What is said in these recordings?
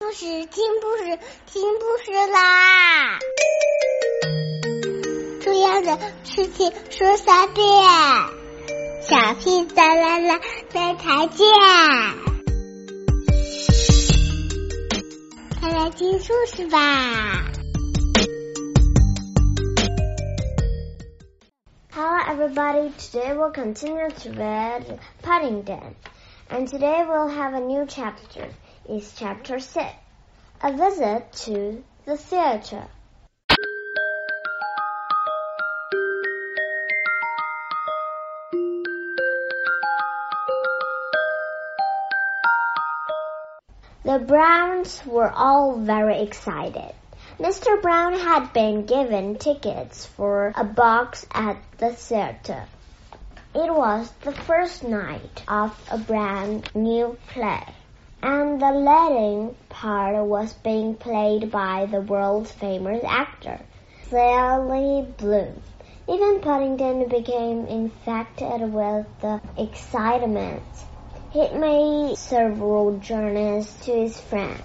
故事听故事听故事啦！重要的事情说三遍，小屁哒啦啦，明天见！快来听故事吧！Hello, everybody. Today we'll continue to read Paddington, and today we'll have a new chapter is Chapter 6 A Visit to the Theatre. The Browns were all very excited. Mr. Brown had been given tickets for a box at the theater. It was the first night of a brand new play and the leading part was being played by the world famous actor, Sally Bloom. Even Paddington became infected with the excitement. He made several journeys to his friend,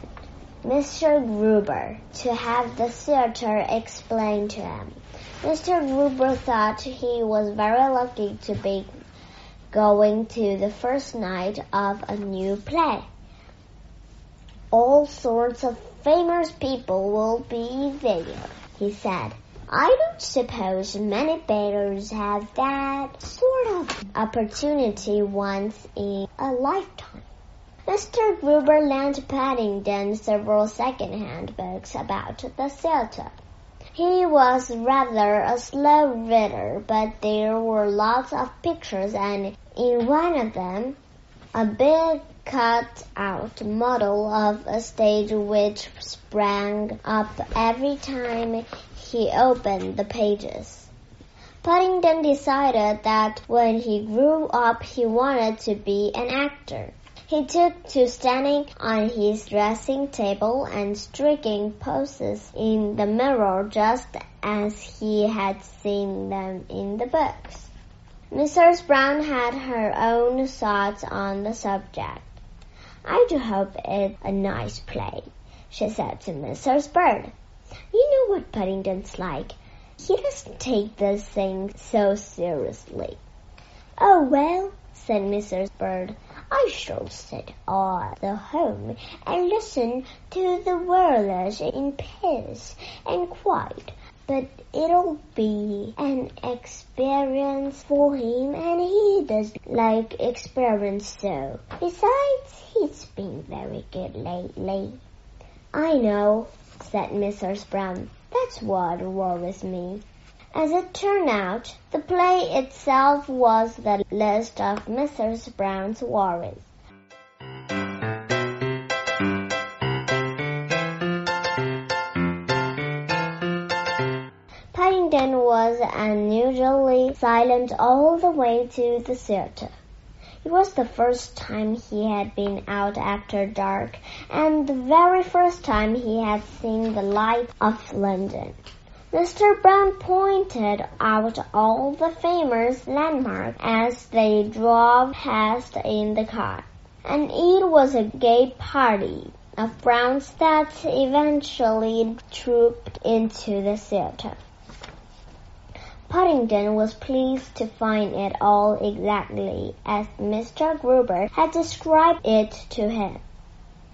Mr. Gruber, to have the theater explained to him. Mr. Gruber thought he was very lucky to be going to the first night of a new play all sorts of famous people will be there, he said. I don't suppose many beggars have that sort of opportunity once in a lifetime. Mr. Gruber lent Paddington several second-hand books about the theatre. He was rather a slow reader, but there were lots of pictures, and in one of them, a big cut out model of a stage which sprang up every time he opened the pages. Paddington decided that when he grew up he wanted to be an actor. He took to standing on his dressing table and striking poses in the mirror just as he had seen them in the books. Mrs. Brown had her own thoughts on the subject. I do hope it's a nice play, she said to Mrs. Bird. You know what Paddington's like. He doesn't take this thing so seriously. Oh, well, said Mrs. Bird, I shall sit at the home and listen to the whirlers in peace and quiet but it'll be an experience for him and he does like experiments so. Besides, he's been very good lately. I know, said Mrs. Brown. That's what worries me. As it turned out, the play itself was the least of Mrs. Brown's worries. Paddington was unusually silent all the way to the theatre. It was the first time he had been out after dark, and the very first time he had seen the light of London. Mr. Brown pointed out all the famous landmarks as they drove past in the car, and it was a gay party of Browns that eventually trooped into the theatre. Paddington was pleased to find it all exactly as Mr. Gruber had described it to him,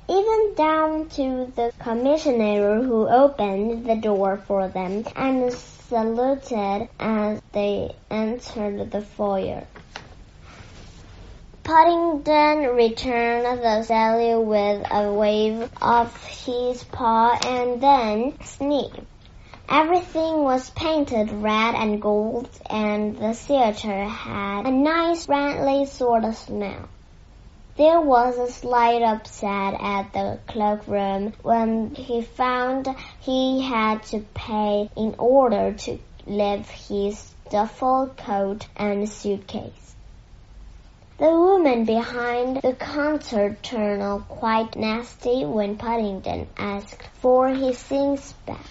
even down to the commissioner who opened the door for them and saluted as they entered the foyer. Paddington returned the salute with a wave of his paw and then sneezed. Everything was painted red and gold, and the theater had a nice friendly sort of smell. There was a slight upset at the cloakroom when he found he had to pay in order to leave his duffel coat and suitcase. The woman behind the counter turned quite nasty when Paddington asked for his things back.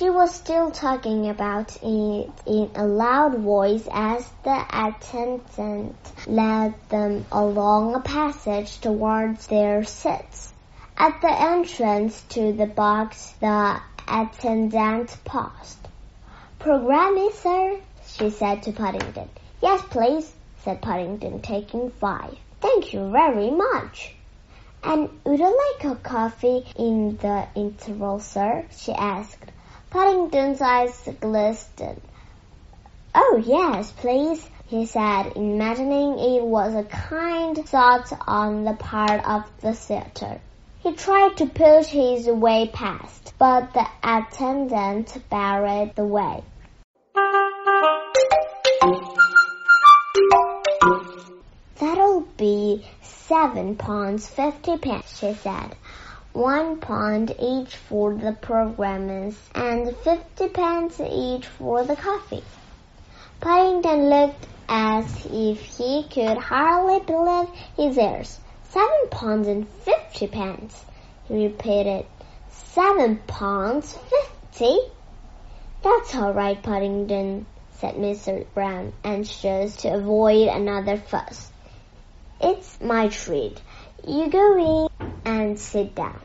She was still talking about it in a loud voice as the attendant led them along a passage towards their seats. At the entrance to the box, the attendant paused. Programme, sir? she said to Paddington. Yes, please, said Paddington, taking five. Thank you very much. And would you like a coffee in the interval, sir? she asked. Paddington's eyes glistened. Oh, yes, please, he said, imagining it was a kind thought on the part of the theatre. He tried to push his way past, but the attendant barred the way. That'll be seven pounds fifty pence, she said. One pound each for the programmes and fifty pence each for the coffee. Paddington looked as if he could hardly believe his ears. Seven pounds and fifty pence, he repeated. Seven pounds fifty? That's all right, Paddington, said Mr. Brown, anxious to avoid another fuss. It's my treat. You go in and sit down.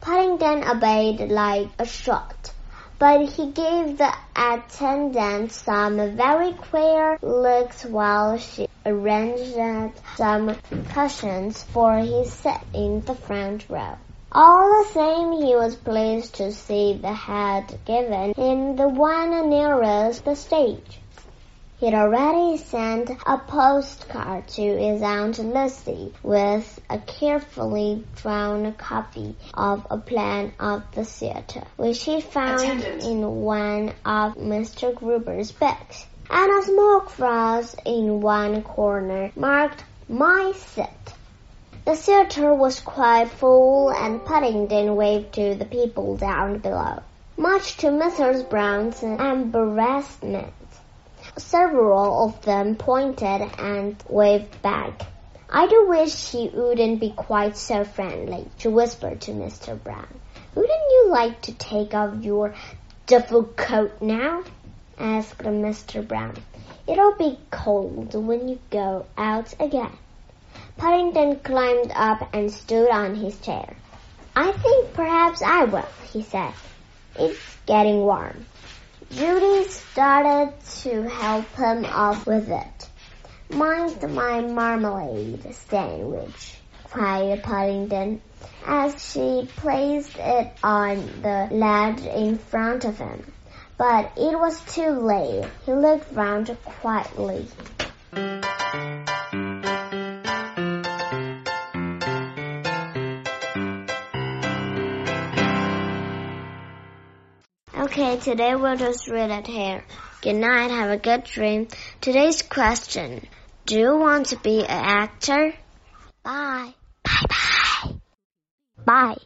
Paddington obeyed like a shot, but he gave the attendant some very queer looks while she arranged some cushions for his seat in the front row. All the same, he was pleased to see the had given him the one nearest the stage. He'd already sent a postcard to his Aunt Lucy with a carefully drawn copy of a plan of the theatre, which he found Attendant. in one of Mr. Gruber's books and a small cross in one corner marked My Seat. The theatre was quite full and Paddington waved to the people down below, much to Mrs. Brown's embarrassment. Several of them pointed and waved back. I do wish he wouldn't be quite so friendly, she whispered to Mr. Brown. Wouldn't you like to take off your duffel coat now? asked Mr. Brown. It'll be cold when you go out again. Paddington climbed up and stood on his chair. I think perhaps I will, he said. It's getting warm. Judy started to help him off with it. Mind my marmalade sandwich, cried Paddington as she placed it on the ledge in front of him. But it was too late. He looked round quietly. Okay, today we'll just read it here. Good night, have a good dream. Today's question. Do you want to be an actor? Bye. Bye bye. Bye.